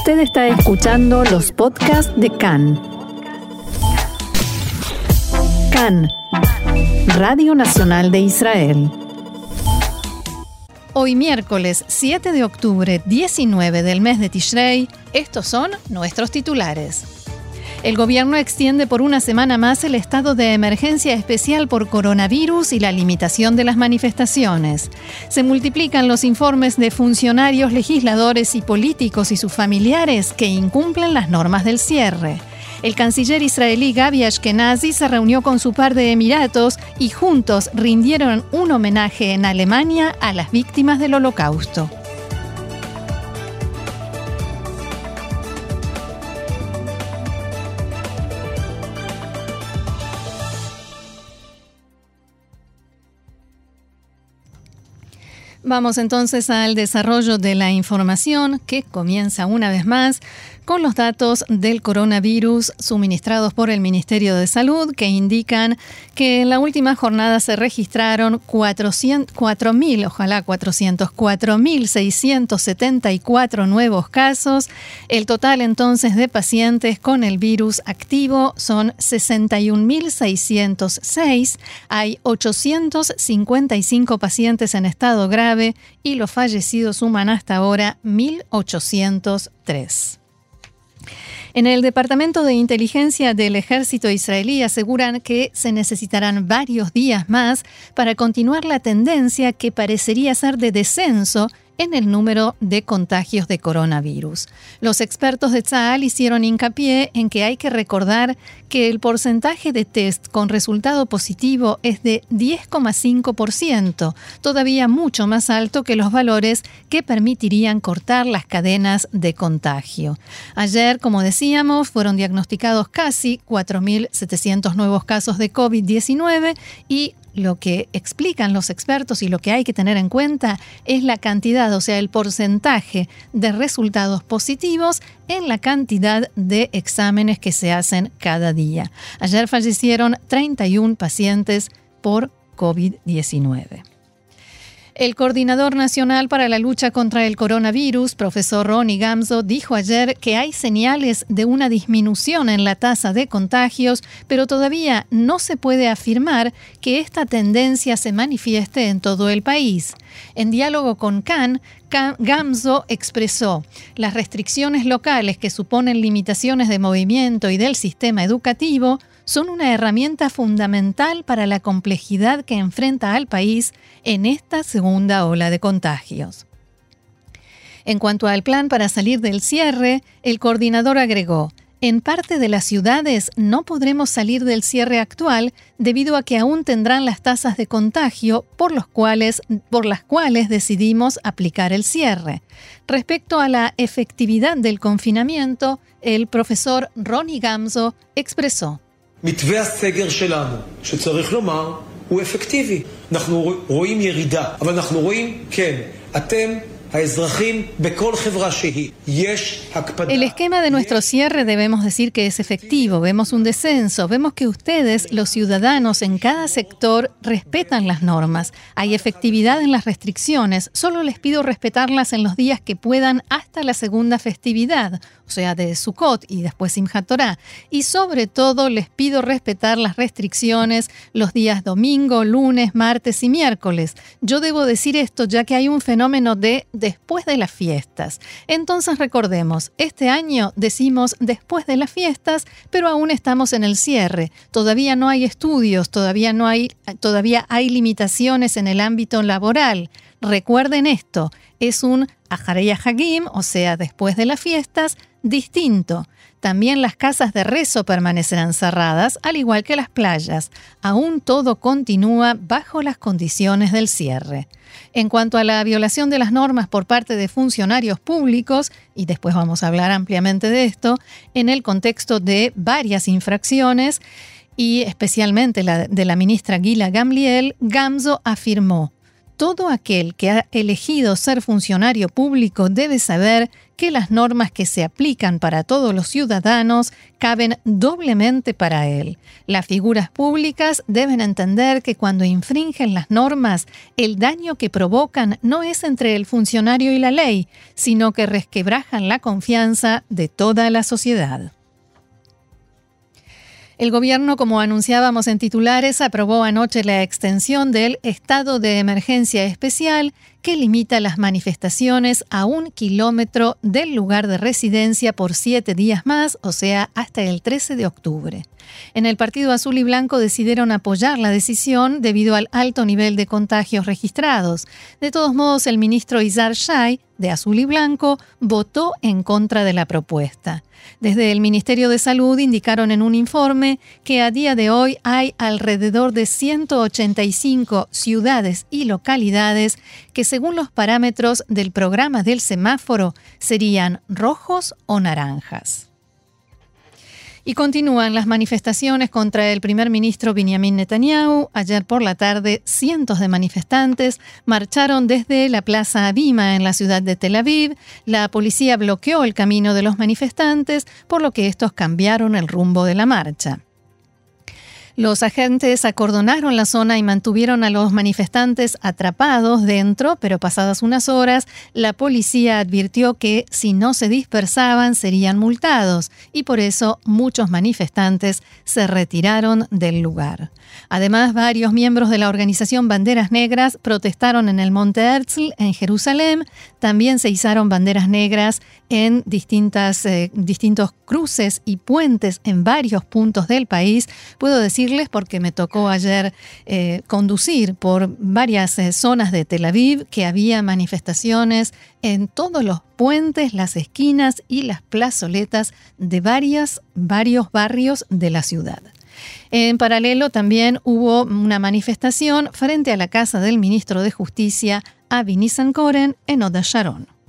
Usted está escuchando los podcasts de CAN. CAN, Radio Nacional de Israel. Hoy miércoles 7 de octubre 19 del mes de Tishrei, estos son nuestros titulares. El gobierno extiende por una semana más el estado de emergencia especial por coronavirus y la limitación de las manifestaciones. Se multiplican los informes de funcionarios, legisladores y políticos y sus familiares que incumplen las normas del cierre. El canciller israelí Gabi Ashkenazi se reunió con su par de Emiratos y juntos rindieron un homenaje en Alemania a las víctimas del Holocausto. Vamos entonces al desarrollo de la información que comienza una vez más con los datos del coronavirus suministrados por el Ministerio de Salud que indican que en la última jornada se registraron 4.000, ojalá 404.674 nuevos casos. El total entonces de pacientes con el virus activo son 61.606. Hay 855 pacientes en estado grave y los fallecidos suman hasta ahora 1.803. En el Departamento de Inteligencia del Ejército israelí aseguran que se necesitarán varios días más para continuar la tendencia que parecería ser de descenso en el número de contagios de coronavirus. Los expertos de Tzal hicieron hincapié en que hay que recordar que el porcentaje de test con resultado positivo es de 10,5%, todavía mucho más alto que los valores que permitirían cortar las cadenas de contagio. Ayer, como decíamos, fueron diagnosticados casi 4.700 nuevos casos de COVID-19 y lo que explican los expertos y lo que hay que tener en cuenta es la cantidad, o sea, el porcentaje de resultados positivos en la cantidad de exámenes que se hacen cada día. Ayer fallecieron 31 pacientes por COVID-19. El coordinador nacional para la lucha contra el coronavirus, profesor Ronnie Gamzo, dijo ayer que hay señales de una disminución en la tasa de contagios, pero todavía no se puede afirmar que esta tendencia se manifieste en todo el país. En diálogo con Cannes, Gamzo expresó, las restricciones locales que suponen limitaciones de movimiento y del sistema educativo son una herramienta fundamental para la complejidad que enfrenta al país en esta segunda ola de contagios. En cuanto al plan para salir del cierre, el coordinador agregó, en parte de las ciudades no podremos salir del cierre actual debido a que aún tendrán las tasas de contagio por, los cuales, por las cuales decidimos aplicar el cierre. Respecto a la efectividad del confinamiento, el profesor Ronnie Gamzo expresó. מתווה הסגר שלנו, שצריך לומר, הוא אפקטיבי. אנחנו רואים ירידה, אבל אנחנו רואים, כן, אתם El esquema de nuestro cierre debemos decir que es efectivo, vemos un descenso, vemos que ustedes, los ciudadanos en cada sector, respetan las normas, hay efectividad en las restricciones, solo les pido respetarlas en los días que puedan hasta la segunda festividad, o sea, de Sukkot y después Simchat Torah, y sobre todo les pido respetar las restricciones los días domingo, lunes, martes y miércoles. Yo debo decir esto ya que hay un fenómeno de después de las fiestas. Entonces recordemos, este año decimos después de las fiestas, pero aún estamos en el cierre. Todavía no hay estudios, todavía no hay todavía hay limitaciones en el ámbito laboral. Recuerden esto, es un Ajareya Hagim, o sea, después de las fiestas, distinto. También las casas de rezo permanecerán cerradas, al igual que las playas. Aún todo continúa bajo las condiciones del cierre. En cuanto a la violación de las normas por parte de funcionarios públicos, y después vamos a hablar ampliamente de esto, en el contexto de varias infracciones, y especialmente la de la ministra Gila Gamliel, Gamzo afirmó, todo aquel que ha elegido ser funcionario público debe saber que las normas que se aplican para todos los ciudadanos caben doblemente para él. Las figuras públicas deben entender que cuando infringen las normas, el daño que provocan no es entre el funcionario y la ley, sino que resquebrajan la confianza de toda la sociedad. El gobierno, como anunciábamos en titulares, aprobó anoche la extensión del estado de emergencia especial que limita las manifestaciones a un kilómetro del lugar de residencia por siete días más, o sea, hasta el 13 de octubre. En el Partido Azul y Blanco decidieron apoyar la decisión debido al alto nivel de contagios registrados. De todos modos, el ministro Izar Shai, de Azul y Blanco, votó en contra de la propuesta. Desde el Ministerio de Salud indicaron en un informe que a día de hoy hay alrededor de 185 ciudades y localidades que según los parámetros del programa del semáforo serían rojos o naranjas. Y continúan las manifestaciones contra el primer ministro Benjamin Netanyahu. Ayer por la tarde, cientos de manifestantes marcharon desde la Plaza Abima en la ciudad de Tel Aviv. La policía bloqueó el camino de los manifestantes, por lo que estos cambiaron el rumbo de la marcha. Los agentes acordonaron la zona y mantuvieron a los manifestantes atrapados dentro, pero pasadas unas horas, la policía advirtió que si no se dispersaban serían multados y por eso muchos manifestantes se retiraron del lugar. Además, varios miembros de la organización Banderas Negras protestaron en el Monte Herzl, en Jerusalén. También se izaron banderas negras en distintas, eh, distintos cruces y puentes en varios puntos del país. Puedo porque me tocó ayer eh, conducir por varias eh, zonas de Tel Aviv, que había manifestaciones en todos los puentes, las esquinas y las plazoletas de varios barrios de la ciudad. En paralelo también hubo una manifestación frente a la casa del ministro de Justicia, Avi Nissankoren, en Oda Sharon.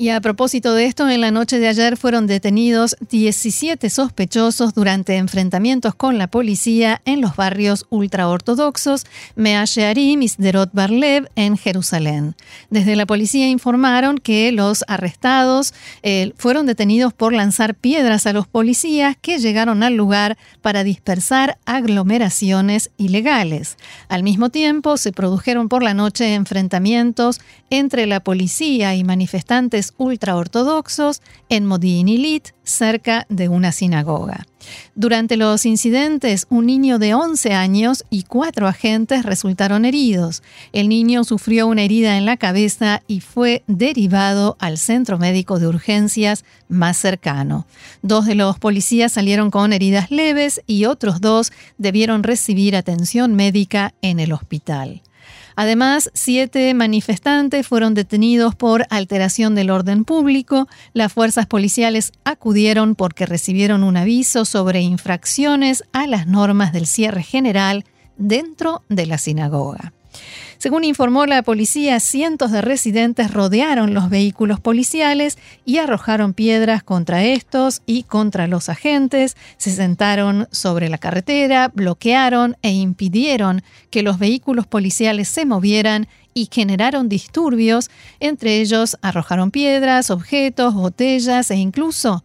Y a propósito de esto, en la noche de ayer fueron detenidos 17 sospechosos durante enfrentamientos con la policía en los barrios ultraortodoxos Mea Shearim y Sderot Barlev en Jerusalén. Desde la policía informaron que los arrestados eh, fueron detenidos por lanzar piedras a los policías que llegaron al lugar para dispersar aglomeraciones ilegales. Al mismo tiempo, se produjeron por la noche enfrentamientos entre la policía y manifestantes ultraortodoxos en Modi'in cerca de una sinagoga. Durante los incidentes, un niño de 11 años y cuatro agentes resultaron heridos. El niño sufrió una herida en la cabeza y fue derivado al centro médico de urgencias más cercano. Dos de los policías salieron con heridas leves y otros dos debieron recibir atención médica en el hospital. Además, siete manifestantes fueron detenidos por alteración del orden público. Las fuerzas policiales acudieron porque recibieron un aviso sobre infracciones a las normas del cierre general dentro de la sinagoga. Según informó la policía, cientos de residentes rodearon los vehículos policiales y arrojaron piedras contra estos y contra los agentes, se sentaron sobre la carretera, bloquearon e impidieron que los vehículos policiales se movieran y generaron disturbios, entre ellos arrojaron piedras, objetos, botellas e incluso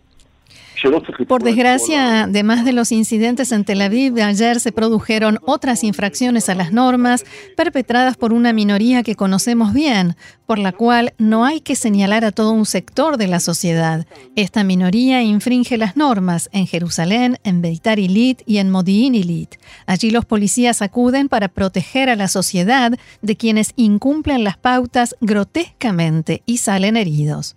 Por desgracia, además de los incidentes en Tel Aviv de ayer, se produjeron otras infracciones a las normas perpetradas por una minoría que conocemos bien, por la cual no hay que señalar a todo un sector de la sociedad. Esta minoría infringe las normas en Jerusalén, en Beitar Ilit y en Modi'in Ilit. Allí los policías acuden para proteger a la sociedad de quienes incumplen las pautas grotescamente y salen heridos.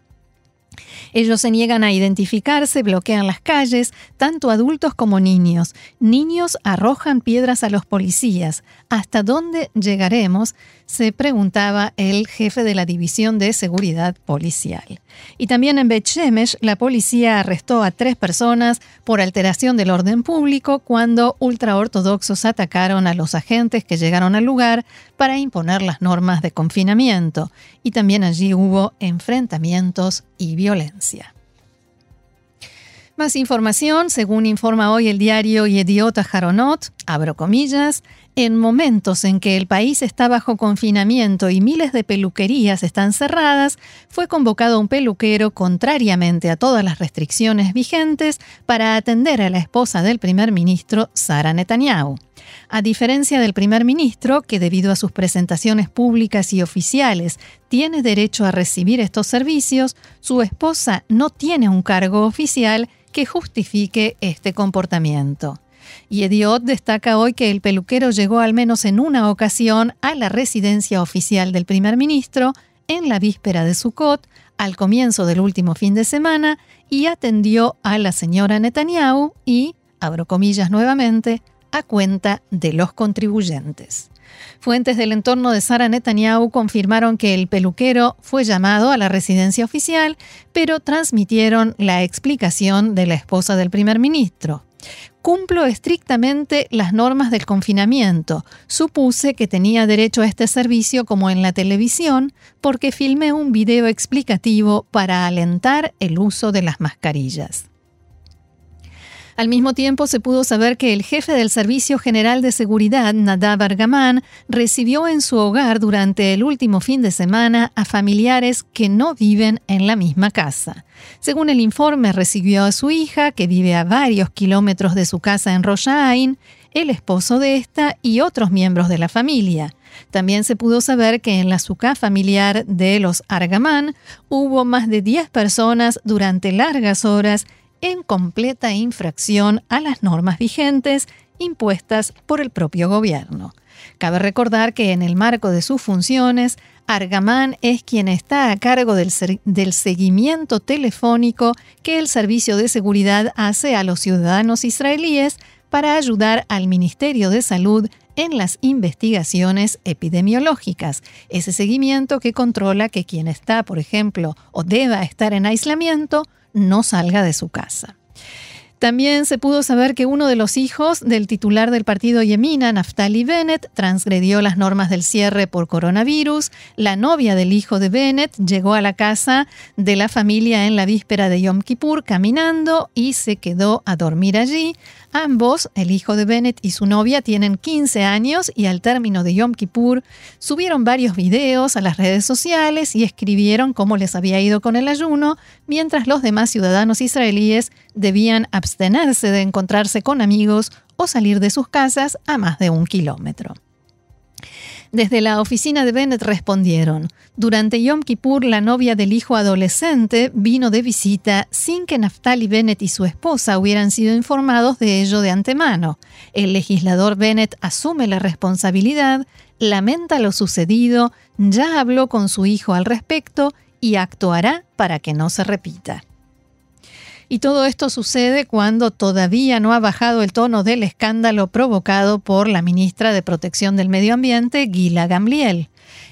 Ellos se niegan a identificarse, bloquean las calles, tanto adultos como niños. Niños arrojan piedras a los policías. ¿Hasta dónde llegaremos? se preguntaba el jefe de la División de Seguridad Policial. Y también en Bet Shemesh, la policía arrestó a tres personas por alteración del orden público cuando ultraortodoxos atacaron a los agentes que llegaron al lugar para imponer las normas de confinamiento. Y también allí hubo enfrentamientos y violencia. Más información, según informa hoy el diario Yediot Jaronot, abro comillas, en momentos en que el país está bajo confinamiento y miles de peluquerías están cerradas, fue convocado un peluquero contrariamente a todas las restricciones vigentes para atender a la esposa del primer ministro, Sara Netanyahu. A diferencia del primer ministro, que debido a sus presentaciones públicas y oficiales tiene derecho a recibir estos servicios, su esposa no tiene un cargo oficial que justifique este comportamiento. Y Ediot destaca hoy que el peluquero llegó al menos en una ocasión a la residencia oficial del primer ministro en la víspera de Sukkot, al comienzo del último fin de semana, y atendió a la señora Netanyahu y, abro comillas nuevamente, a cuenta de los contribuyentes. Fuentes del entorno de Sara Netanyahu confirmaron que el peluquero fue llamado a la residencia oficial, pero transmitieron la explicación de la esposa del primer ministro. Cumplo estrictamente las normas del confinamiento. Supuse que tenía derecho a este servicio como en la televisión porque filmé un video explicativo para alentar el uso de las mascarillas. Al mismo tiempo, se pudo saber que el jefe del Servicio General de Seguridad, Nadav Argaman, recibió en su hogar durante el último fin de semana a familiares que no viven en la misma casa. Según el informe, recibió a su hija, que vive a varios kilómetros de su casa en Roshain, el esposo de esta y otros miembros de la familia. También se pudo saber que en la suca familiar de los Argamán hubo más de 10 personas durante largas horas en completa infracción a las normas vigentes impuestas por el propio gobierno. Cabe recordar que en el marco de sus funciones, Argamán es quien está a cargo del, del, seguimiento telefónico que el Servicio de Seguridad hace a los ciudadanos israelíes para ayudar al Ministerio de Salud en las investigaciones epidemiológicas. Ese seguimiento que controla que quien está, por ejemplo, o deba estar en aislamiento, no salga de su casa. También se pudo saber que uno de los hijos del titular del partido Yemina, Naftali Bennett, transgredió las normas del cierre por coronavirus. La novia del hijo de Bennett llegó a la casa de la familia en la víspera de Yom Kippur caminando y se quedó a dormir allí. Ambos, el hijo de Bennett y su novia, tienen 15 años y al término de Yom Kippur subieron varios videos a las redes sociales y escribieron cómo les había ido con el ayuno, mientras los demás ciudadanos israelíes debían abstenerse de encontrarse con amigos o salir de sus casas a más de un kilómetro. Desde la oficina de Bennett respondieron, durante Yom Kippur la novia del hijo adolescente vino de visita sin que Naftali Bennett y su esposa hubieran sido informados de ello de antemano. El legislador Bennett asume la responsabilidad, lamenta lo sucedido, ya habló con su hijo al respecto y actuará para que no se repita. Y todo esto sucede cuando todavía no ha bajado el tono del escándalo provocado por la ministra de Protección del Medio Ambiente, Gila Gamliel.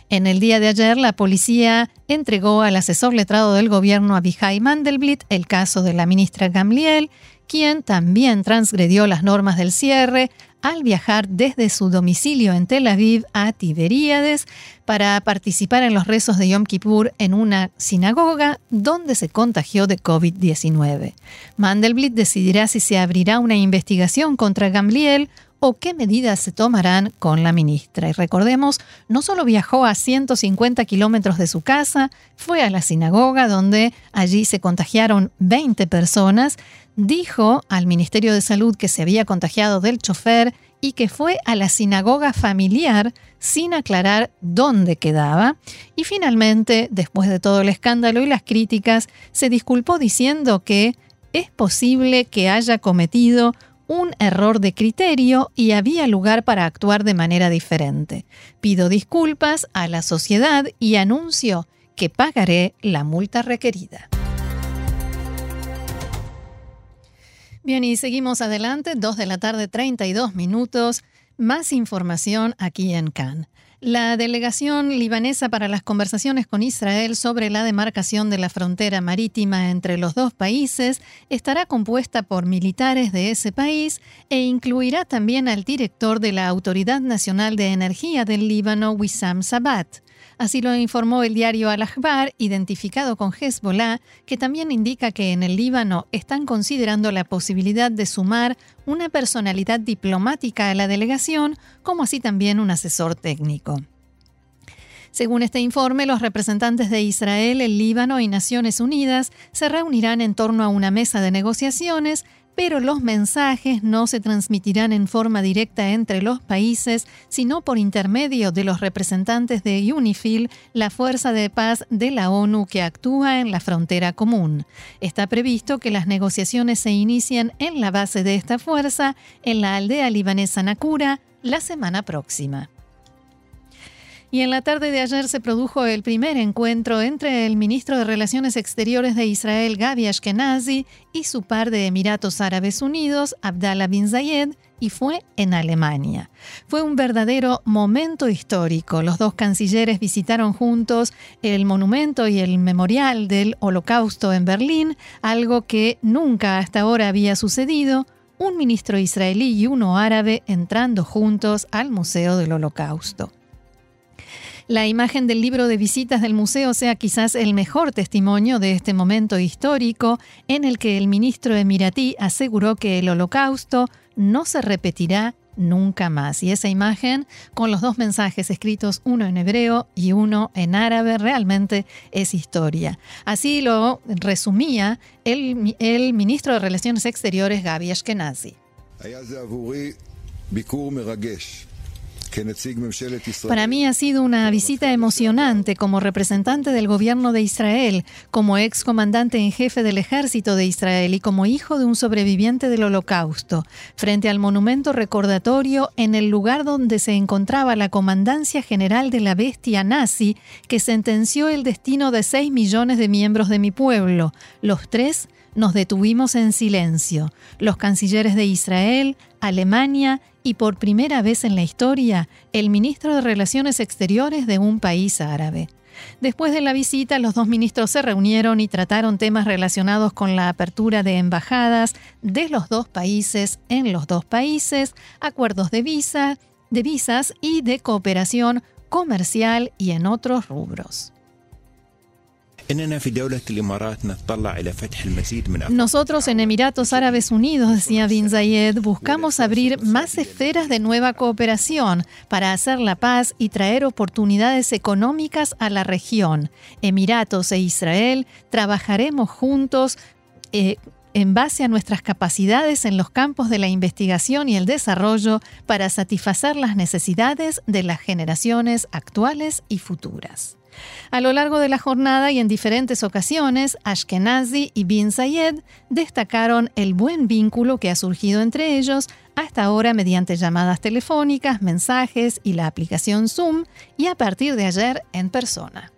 En el día de ayer, la policía entregó al asesor letrado del gobierno Abihai Mandelblit el caso de la ministra Gamliel, quien también transgredió las normas del cierre al viajar desde su domicilio en Tel Aviv a Tiberíades para participar en los rezos de Yom Kippur en una sinagoga donde se contagió de COVID-19. Mandelblit decidirá si se abrirá una investigación contra Gamliel o qué medidas se tomarán con la ministra. Y recordemos, no solo viajó a 150 kilómetros de su casa, fue a la sinagoga donde allí se contagiaron 20 personas, dijo al Ministerio de Salud que se había contagiado del chofer y que fue a la sinagoga familiar sin aclarar dónde quedaba. Y finalmente, después de todo el escándalo y las críticas, se disculpó diciendo que es posible que haya cometido un error de criterio y había lugar para actuar de manera diferente. Pido disculpas a la sociedad y anuncio que pagaré la multa requerida. Bien, y seguimos adelante, 2 de la tarde, 32 minutos. Más información aquí en Cannes. La delegación libanesa para las conversaciones con Israel sobre la demarcación de la frontera marítima entre los dos países estará compuesta por militares de ese país e incluirá también al director de la Autoridad Nacional de Energía del Líbano, Wissam Sabat. Así lo informó el diario Al-Ahbar, identificado con Hezbollah, que también indica que en el Líbano están considerando la posibilidad de sumar una personalidad diplomática a la delegación, como así también un asesor técnico. Según este informe, los representantes de Israel, el Líbano y Naciones Unidas se reunirán en torno a una mesa de negociaciones pero los mensajes no se transmitirán en forma directa entre los países, sino por intermedio de los representantes de UNIFIL, la fuerza de paz de la ONU que actúa en la frontera común. Está previsto que las negociaciones se inicien en la base de esta fuerza, en la aldea libanesa Nakura, la semana próxima. Y en la tarde de ayer se produjo el primer encuentro entre el ministro de Relaciones Exteriores de Israel, Gabi Ashkenazi, y su par de Emiratos Árabes Unidos, Abdallah bin Zayed, y fue en Alemania. Fue un verdadero momento histórico. Los dos cancilleres visitaron juntos el monumento y el memorial del Holocausto en Berlín, algo que nunca hasta ahora había sucedido un ministro israelí y uno árabe entrando juntos al Museo del Holocausto. La imagen del libro de visitas del museo sea quizás el mejor testimonio de este momento histórico en el que el ministro emiratí aseguró que el holocausto no se repetirá nunca más. Y esa imagen, con los dos mensajes escritos, uno en hebreo y uno en árabe, realmente es historia. Así lo resumía el, ministro de Relaciones Exteriores, Gaby Ashkenazi. Para mí ha sido una visita emocionante como representante del gobierno de Israel, como ex comandante en jefe del ejército de Israel y como hijo de un sobreviviente del holocausto, frente al monumento recordatorio en el lugar donde se encontraba la comandancia general de la bestia nazi que sentenció el destino de 6 millones de miembros de mi pueblo, los tres nos detuvimos en silencio, los cancilleres de Israel, Alemania y por primera vez en la historia, el ministro de Relaciones Exteriores de un país árabe. Después de la visita, los dos ministros se reunieron y trataron temas relacionados con la apertura de embajadas de los dos países en los dos países, acuerdos de visa, de visas y de cooperación comercial y en otros rubros. Nosotros en Emiratos Árabes Unidos, decía Bin Zayed, buscamos abrir más esferas de nueva cooperación para hacer la paz y traer oportunidades económicas a la región. Emiratos e Israel trabajaremos juntos. Eh, en base a nuestras capacidades en los campos de la investigación y el desarrollo para satisfacer las necesidades de las generaciones actuales y futuras. A lo largo de la jornada y en diferentes ocasiones, Ashkenazi y Bin Zayed destacaron el buen vínculo que ha surgido entre ellos hasta ahora mediante llamadas telefónicas, mensajes y la aplicación Zoom y a partir de ayer en persona.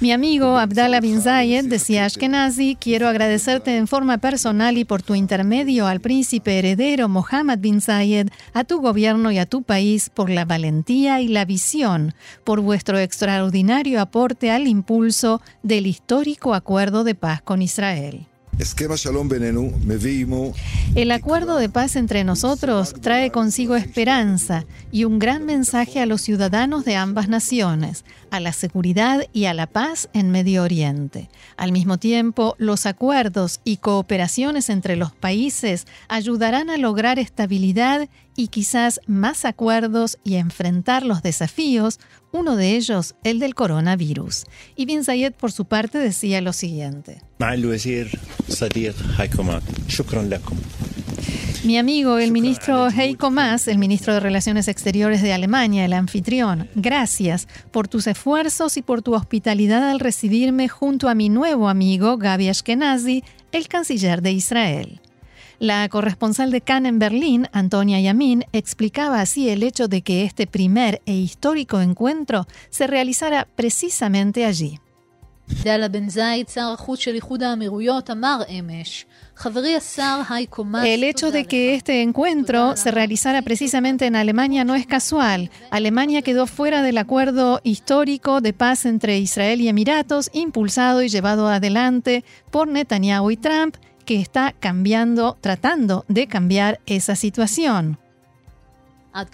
Mi amigo Abdallah bin Zayed, decía Ashkenazi, quiero agradecerte en forma personal y por tu intermedio al príncipe heredero Mohammed bin Zayed, a tu gobierno y a tu país por la valentía y la visión, por vuestro extraordinario aporte al impulso del histórico acuerdo de paz con Israel. El acuerdo de paz entre nosotros trae consigo esperanza y un gran mensaje a los ciudadanos de ambas naciones, a la seguridad y a la paz en Medio Oriente. Al mismo tiempo, los acuerdos y cooperaciones entre los países ayudarán a lograr estabilidad y quizás más acuerdos y enfrentar los desafíos, uno de ellos el del coronavirus. Y Bin Zayed por su parte decía lo siguiente. Mi amigo, el ministro Heiko Maas, el ministro de Relaciones Exteriores de Alemania, el anfitrión, gracias por tus esfuerzos y por tu hospitalidad al recibirme junto a mi nuevo amigo Gabi Ashkenazi, el canciller de Israel. La corresponsal de Cannes en Berlín, Antonia Yamin, explicaba así el hecho de que este primer e histórico encuentro se realizara precisamente allí. El hecho de que este encuentro se realizara precisamente en Alemania no es casual. Alemania quedó fuera del acuerdo histórico de paz entre Israel y Emiratos, impulsado y llevado adelante por Netanyahu y Trump, que está cambiando, tratando de cambiar esa situación. A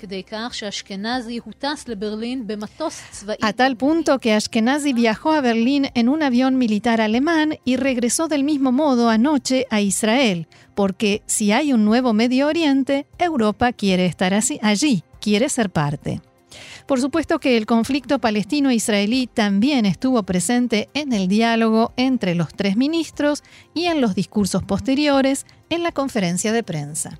tal punto que Ashkenazi viajó a Berlín en un avión militar alemán y regresó del mismo modo anoche a Israel, porque si hay un nuevo Medio Oriente, Europa quiere estar allí, quiere ser parte. Por supuesto que el conflicto palestino-israelí también estuvo presente en el diálogo entre los tres ministros y en los discursos posteriores en la conferencia de prensa.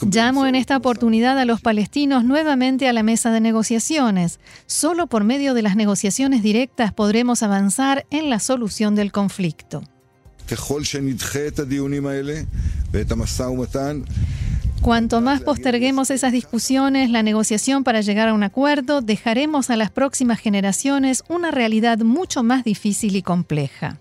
Llamo en esta oportunidad a los palestinos nuevamente a la mesa de negociaciones. Solo por medio de las negociaciones directas podremos avanzar en la solución del conflicto. Cuanto más posterguemos esas discusiones, la negociación para llegar a un acuerdo, dejaremos a las próximas generaciones una realidad mucho más difícil y compleja.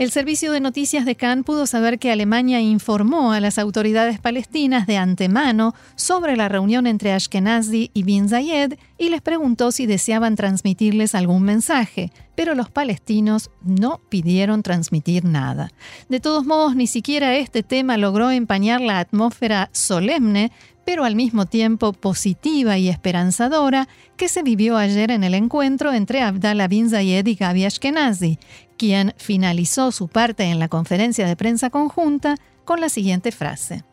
El servicio de noticias de Cannes pudo saber que Alemania informó a las autoridades palestinas de antemano sobre la reunión entre Ashkenazi y Bin Zayed y les preguntó si deseaban transmitirles algún mensaje, pero los palestinos no pidieron transmitir nada. De todos modos, ni siquiera este tema logró empañar la atmósfera solemne pero al mismo tiempo positiva y esperanzadora que se vivió ayer en el encuentro entre Abdallah bin Zayed y Gabi Ashkenazi, quien finalizó su parte en la conferencia de prensa conjunta con la siguiente frase.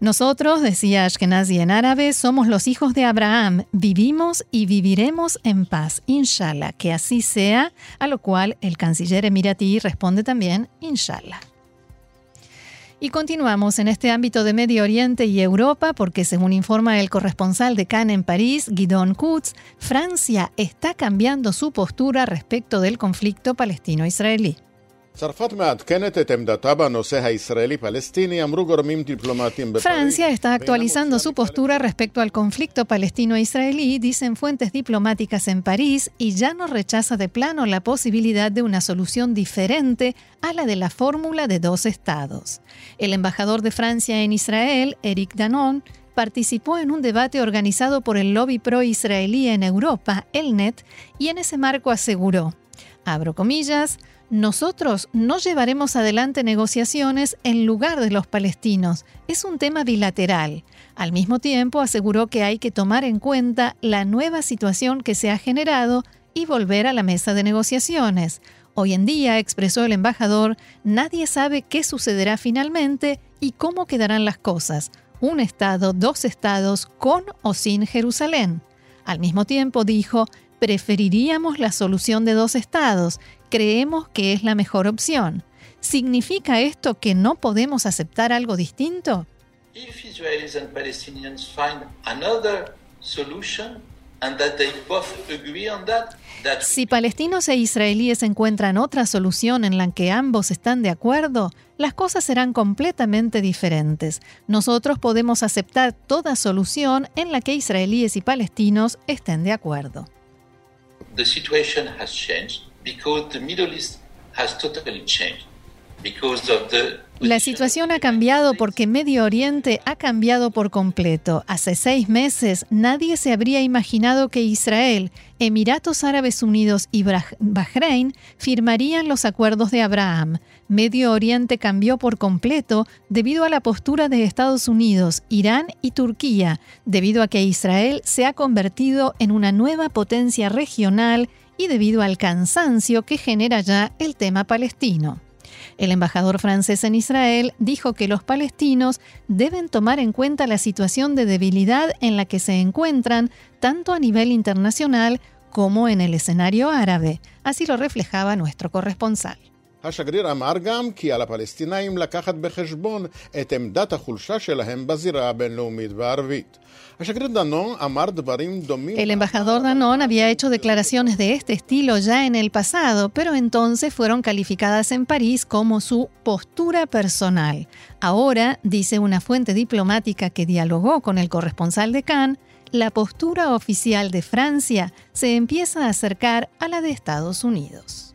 Nosotros, decía Ashkenazi en árabe, somos los hijos de Abraham, vivimos y viviremos en paz, inshallah, que así sea, a lo cual el canciller emiratí responde también, inshallah. Y continuamos en este ámbito de Medio Oriente y Europa porque según informa el corresponsal de Cannes en París, Guidon Kutz, Francia está cambiando su postura respecto del conflicto palestino-israelí. Francia está actualizando su postura respecto al conflicto palestino-israelí, dicen fuentes diplomáticas en París, y ya no rechaza de plano la posibilidad de una solución diferente a la de la fórmula de dos estados. El embajador de Francia en Israel, Eric Danon, participó en un debate organizado por el lobby pro-israelí en Europa, el NET, y en ese marco aseguró, abro comillas, nosotros no llevaremos adelante negociaciones en lugar de los palestinos. Es un tema bilateral. Al mismo tiempo, aseguró que hay que tomar en cuenta la nueva situación que se ha generado y volver a la mesa de negociaciones. Hoy en día, expresó el embajador, nadie sabe qué sucederá finalmente y cómo quedarán las cosas. Un Estado, dos Estados, con o sin Jerusalén. Al mismo tiempo, dijo, preferiríamos la solución de dos estados, creemos que es la mejor opción. ¿Significa esto que no podemos aceptar algo distinto? Si palestinos e israelíes encuentran otra solución en la que ambos están de acuerdo, las cosas serán completamente diferentes. Nosotros podemos aceptar toda solución en la que israelíes y palestinos estén de acuerdo. The situation has changed. La situación ha cambiado porque Medio Oriente ha cambiado por completo. Hace seis meses nadie se habría imaginado que Israel, Emiratos Árabes Unidos y Bahrein firmarían los acuerdos de Abraham. Medio Oriente cambió por completo debido a la postura de Estados Unidos, Irán y Turquía, debido a que Israel se ha convertido en una nueva potencia regional y debido al cansancio que genera ya el tema palestino. El embajador francés en Israel dijo que los palestinos deben tomar en cuenta la situación de debilidad en la que se encuentran tanto a nivel internacional como en el escenario árabe. Así lo reflejaba nuestro corresponsal. השגריר אמר גם כי על הפלסטינאים לקחת בחשבון את עמדת החולשה שלהם בזירה הבינלאומית והערבית. El embajador Danón había hecho declaraciones de este estilo ya en el pasado, pero entonces fueron calificadas en París como su postura personal. Ahora, dice una fuente diplomática que dialogó con el corresponsal de Cannes, la postura oficial de Francia se empieza a acercar a la de Estados Unidos.